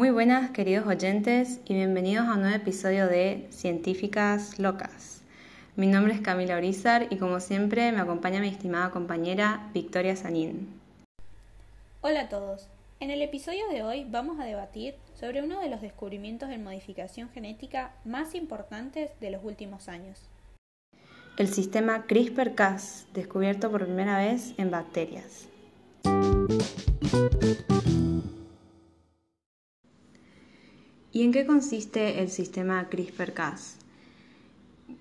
Muy buenas queridos oyentes y bienvenidos a un nuevo episodio de Científicas Locas. Mi nombre es Camila Orizar y como siempre me acompaña mi estimada compañera Victoria Sanín. Hola a todos. En el episodio de hoy vamos a debatir sobre uno de los descubrimientos en modificación genética más importantes de los últimos años. El sistema CRISPR-Cas, descubierto por primera vez en bacterias. ¿Y en qué consiste el sistema CRISPR-Cas?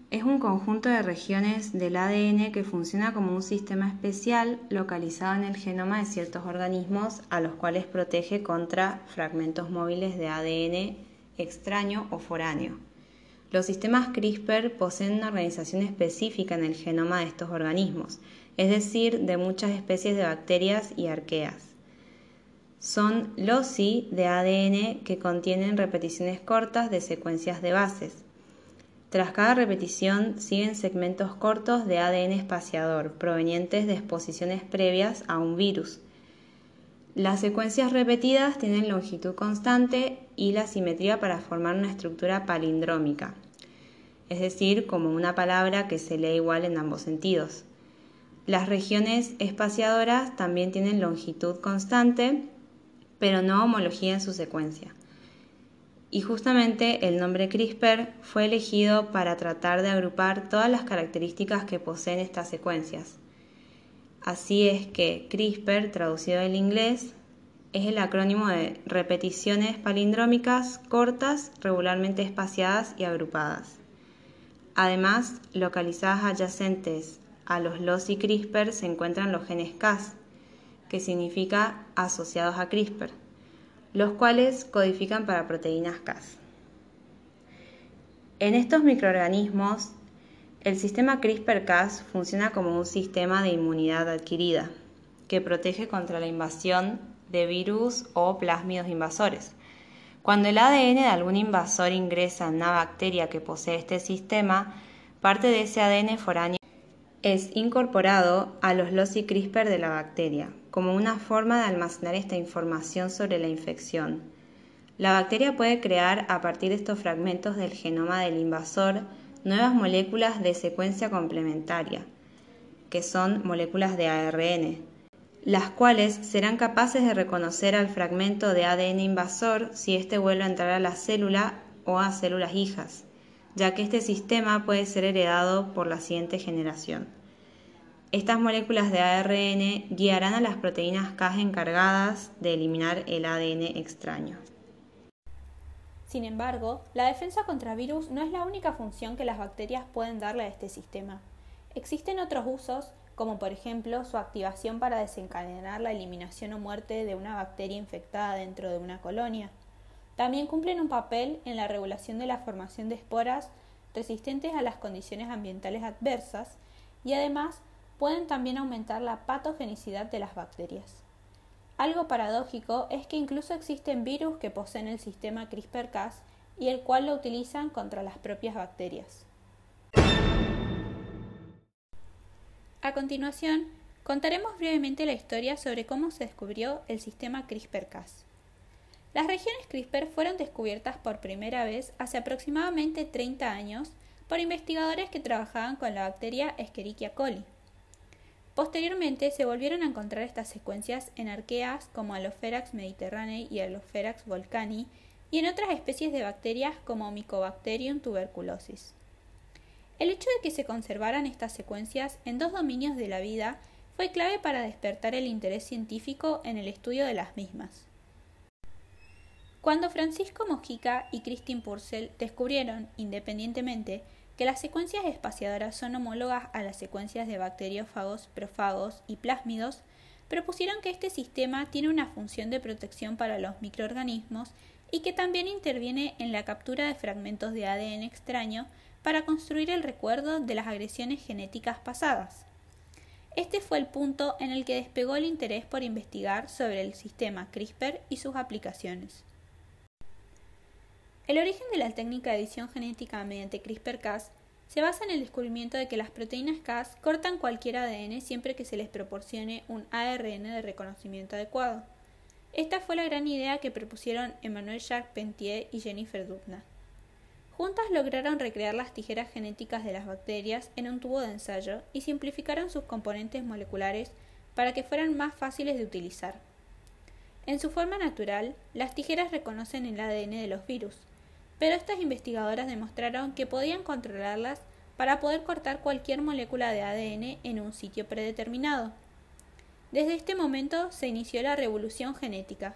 Es un conjunto de regiones del ADN que funciona como un sistema especial localizado en el genoma de ciertos organismos a los cuales protege contra fragmentos móviles de ADN extraño o foráneo. Los sistemas CRISPR poseen una organización específica en el genoma de estos organismos, es decir, de muchas especies de bacterias y arqueas son loci de ADN que contienen repeticiones cortas de secuencias de bases. Tras cada repetición siguen segmentos cortos de ADN espaciador provenientes de exposiciones previas a un virus. Las secuencias repetidas tienen longitud constante y la simetría para formar una estructura palindrómica, es decir, como una palabra que se lee igual en ambos sentidos. Las regiones espaciadoras también tienen longitud constante pero no homología en su secuencia. Y justamente el nombre CRISPR fue elegido para tratar de agrupar todas las características que poseen estas secuencias. Así es que CRISPR, traducido del inglés, es el acrónimo de repeticiones palindrómicas cortas, regularmente espaciadas y agrupadas. Además, localizadas adyacentes a los LOS y CRISPR se encuentran los genes Cas, que significa asociados a CRISPR, los cuales codifican para proteínas Cas. En estos microorganismos, el sistema CRISPR-Cas funciona como un sistema de inmunidad adquirida, que protege contra la invasión de virus o plásmidos invasores. Cuando el ADN de algún invasor ingresa en una bacteria que posee este sistema, parte de ese ADN foráneo es incorporado a los loci CRISPR de la bacteria, como una forma de almacenar esta información sobre la infección. La bacteria puede crear a partir de estos fragmentos del genoma del invasor nuevas moléculas de secuencia complementaria, que son moléculas de ARN, las cuales serán capaces de reconocer al fragmento de ADN invasor si éste vuelve a entrar a la célula o a células hijas, ya que este sistema puede ser heredado por la siguiente generación. Estas moléculas de ARN guiarán a las proteínas Cas encargadas de eliminar el ADN extraño. Sin embargo, la defensa contra virus no es la única función que las bacterias pueden darle a este sistema. Existen otros usos, como por ejemplo su activación para desencadenar la eliminación o muerte de una bacteria infectada dentro de una colonia. También cumplen un papel en la regulación de la formación de esporas resistentes a las condiciones ambientales adversas y además pueden también aumentar la patogenicidad de las bacterias. Algo paradójico es que incluso existen virus que poseen el sistema CRISPR-Cas y el cual lo utilizan contra las propias bacterias. A continuación, contaremos brevemente la historia sobre cómo se descubrió el sistema CRISPR-Cas. Las regiones CRISPR fueron descubiertas por primera vez hace aproximadamente 30 años por investigadores que trabajaban con la bacteria Escherichia coli. Posteriormente se volvieron a encontrar estas secuencias en arqueas como Alopherax mediterranei y Alopherax volcani y en otras especies de bacterias como Mycobacterium tuberculosis. El hecho de que se conservaran estas secuencias en dos dominios de la vida fue clave para despertar el interés científico en el estudio de las mismas. Cuando Francisco Mojica y Christine Purcell descubrieron, independientemente, que las secuencias espaciadoras son homólogas a las secuencias de bacteriófagos, profagos y plásmidos, propusieron que este sistema tiene una función de protección para los microorganismos y que también interviene en la captura de fragmentos de ADN extraño para construir el recuerdo de las agresiones genéticas pasadas. Este fue el punto en el que despegó el interés por investigar sobre el sistema CRISPR y sus aplicaciones. El origen de la técnica de edición genética mediante CRISPR-Cas se basa en el descubrimiento de que las proteínas Cas cortan cualquier ADN siempre que se les proporcione un ARN de reconocimiento adecuado. Esta fue la gran idea que propusieron Emmanuel Charpentier y Jennifer Doudna. Juntas lograron recrear las tijeras genéticas de las bacterias en un tubo de ensayo y simplificaron sus componentes moleculares para que fueran más fáciles de utilizar. En su forma natural, las tijeras reconocen el ADN de los virus, pero estas investigadoras demostraron que podían controlarlas para poder cortar cualquier molécula de ADN en un sitio predeterminado. Desde este momento se inició la revolución genética.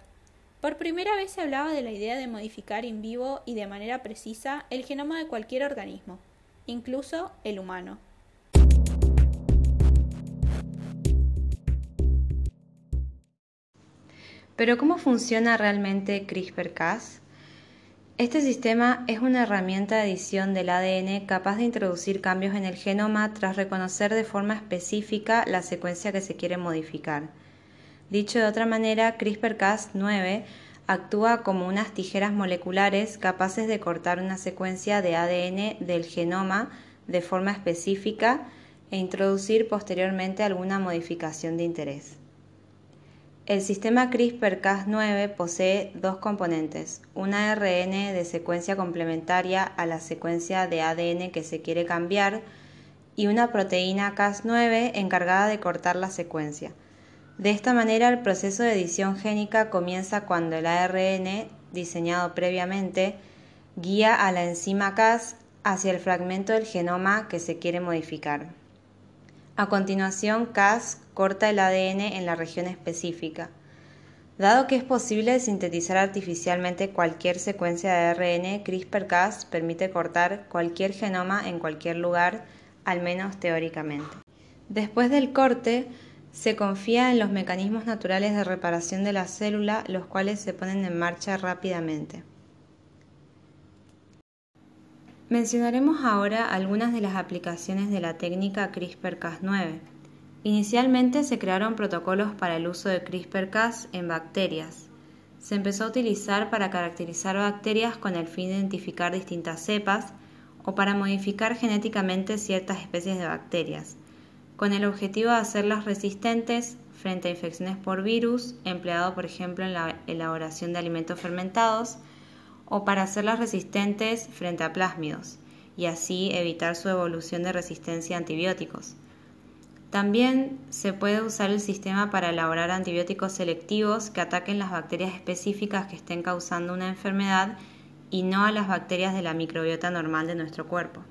Por primera vez se hablaba de la idea de modificar en vivo y de manera precisa el genoma de cualquier organismo, incluso el humano. Pero ¿cómo funciona realmente CRISPR-Cas? Este sistema es una herramienta de edición del ADN capaz de introducir cambios en el genoma tras reconocer de forma específica la secuencia que se quiere modificar. Dicho de otra manera, CRISPR-Cas9 actúa como unas tijeras moleculares capaces de cortar una secuencia de ADN del genoma de forma específica e introducir posteriormente alguna modificación de interés. El sistema CRISPR-Cas9 posee dos componentes, un ARN de secuencia complementaria a la secuencia de ADN que se quiere cambiar y una proteína Cas9 encargada de cortar la secuencia. De esta manera, el proceso de edición génica comienza cuando el ARN, diseñado previamente, guía a la enzima Cas hacia el fragmento del genoma que se quiere modificar. A continuación, Cas corta el ADN en la región específica. Dado que es posible sintetizar artificialmente cualquier secuencia de ARN, CRISPR-Cas permite cortar cualquier genoma en cualquier lugar, al menos teóricamente. Después del corte, se confía en los mecanismos naturales de reparación de la célula, los cuales se ponen en marcha rápidamente. Mencionaremos ahora algunas de las aplicaciones de la técnica CRISPR-Cas9. Inicialmente se crearon protocolos para el uso de CRISPR-Cas en bacterias. Se empezó a utilizar para caracterizar bacterias con el fin de identificar distintas cepas o para modificar genéticamente ciertas especies de bacterias, con el objetivo de hacerlas resistentes frente a infecciones por virus, empleado por ejemplo en la elaboración de alimentos fermentados, o para hacerlas resistentes frente a plásmidos y así evitar su evolución de resistencia a antibióticos. También se puede usar el sistema para elaborar antibióticos selectivos que ataquen las bacterias específicas que estén causando una enfermedad y no a las bacterias de la microbiota normal de nuestro cuerpo.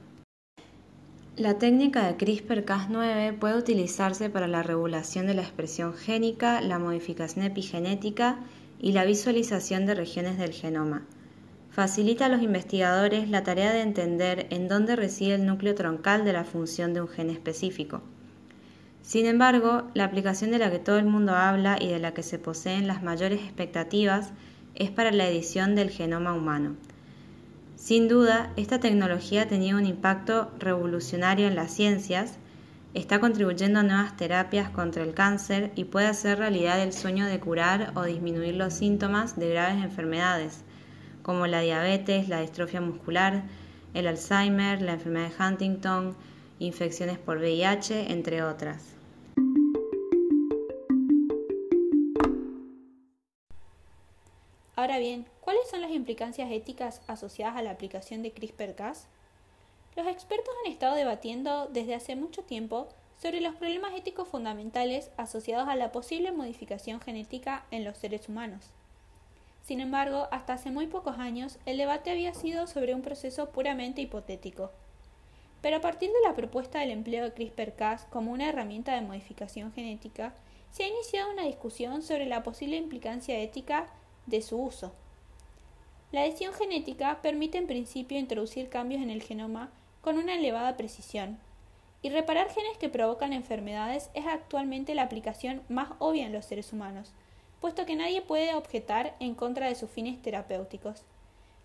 La técnica de CRISPR-Cas9 puede utilizarse para la regulación de la expresión génica, la modificación epigenética y la visualización de regiones del genoma facilita a los investigadores la tarea de entender en dónde reside el núcleo troncal de la función de un gen específico. Sin embargo, la aplicación de la que todo el mundo habla y de la que se poseen las mayores expectativas es para la edición del genoma humano. Sin duda, esta tecnología ha tenido un impacto revolucionario en las ciencias, está contribuyendo a nuevas terapias contra el cáncer y puede hacer realidad el sueño de curar o disminuir los síntomas de graves enfermedades, como la diabetes, la distrofia muscular, el Alzheimer, la enfermedad de Huntington, infecciones por VIH, entre otras. Ahora bien, ¿cuáles son las implicancias éticas asociadas a la aplicación de CRISPR-Cas? Los expertos han estado debatiendo desde hace mucho tiempo sobre los problemas éticos fundamentales asociados a la posible modificación genética en los seres humanos. Sin embargo, hasta hace muy pocos años, el debate había sido sobre un proceso puramente hipotético. Pero a partir de la propuesta del empleo de CRISPR-Cas como una herramienta de modificación genética, se ha iniciado una discusión sobre la posible implicancia ética de su uso. La edición genética permite en principio introducir cambios en el genoma con una elevada precisión, y reparar genes que provocan enfermedades es actualmente la aplicación más obvia en los seres humanos, puesto que nadie puede objetar en contra de sus fines terapéuticos.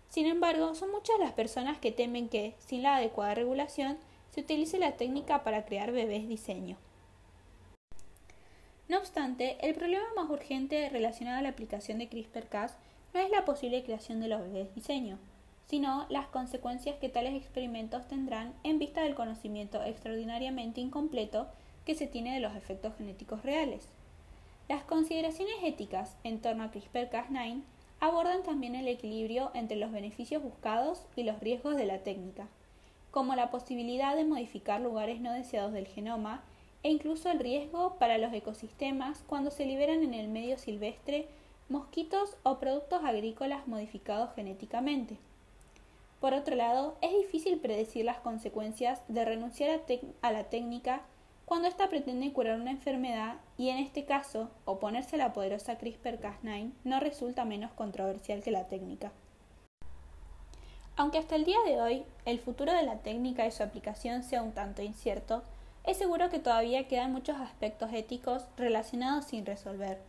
Sin embargo, son muchas las personas que temen que, sin la adecuada regulación, se utilice la técnica para crear bebés diseño. No obstante, el problema más urgente relacionado a la aplicación de CRISPR-Cas no es la posible creación de los bebés diseño, sino las consecuencias que tales experimentos tendrán en vista del conocimiento extraordinariamente incompleto que se tiene de los efectos genéticos reales. Las consideraciones éticas en torno a CRISPR-Cas9 abordan también el equilibrio entre los beneficios buscados y los riesgos de la técnica, como la posibilidad de modificar lugares no deseados del genoma e incluso el riesgo para los ecosistemas cuando se liberan en el medio silvestre mosquitos o productos agrícolas modificados genéticamente. Por otro lado, es difícil predecir las consecuencias de renunciar a, la técnica cuando ésta pretende curar una enfermedad y en este caso, oponerse a la poderosa CRISPR-Cas9 no resulta menos controversial que la técnica. Aunque hasta el día de hoy el futuro de la técnica y su aplicación sea un tanto incierto, es seguro que todavía quedan muchos aspectos éticos relacionados sin resolver.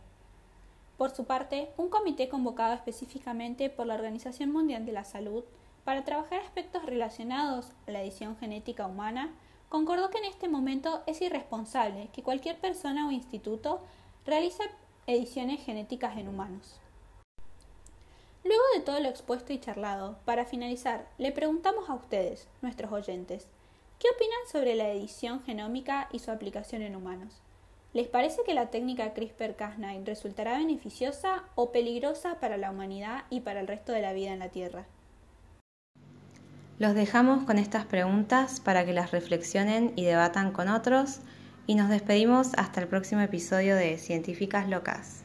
Por su parte, un comité convocado específicamente por la Organización Mundial de la Salud para trabajar aspectos relacionados a la edición genética humana, concordó que en este momento es irresponsable que cualquier persona o instituto realice ediciones genéticas en humanos. Luego de todo lo expuesto y charlado, para finalizar, le preguntamos a ustedes, nuestros oyentes, ¿qué opinan sobre la edición genómica y su aplicación en humanos? ¿Les parece que la técnica CRISPR-Cas9 resultará beneficiosa o peligrosa para la humanidad y para el resto de la vida en la Tierra? Los dejamos con estas preguntas para que las reflexionen y debatan con otros y nos despedimos hasta el próximo episodio de Científicas Locas.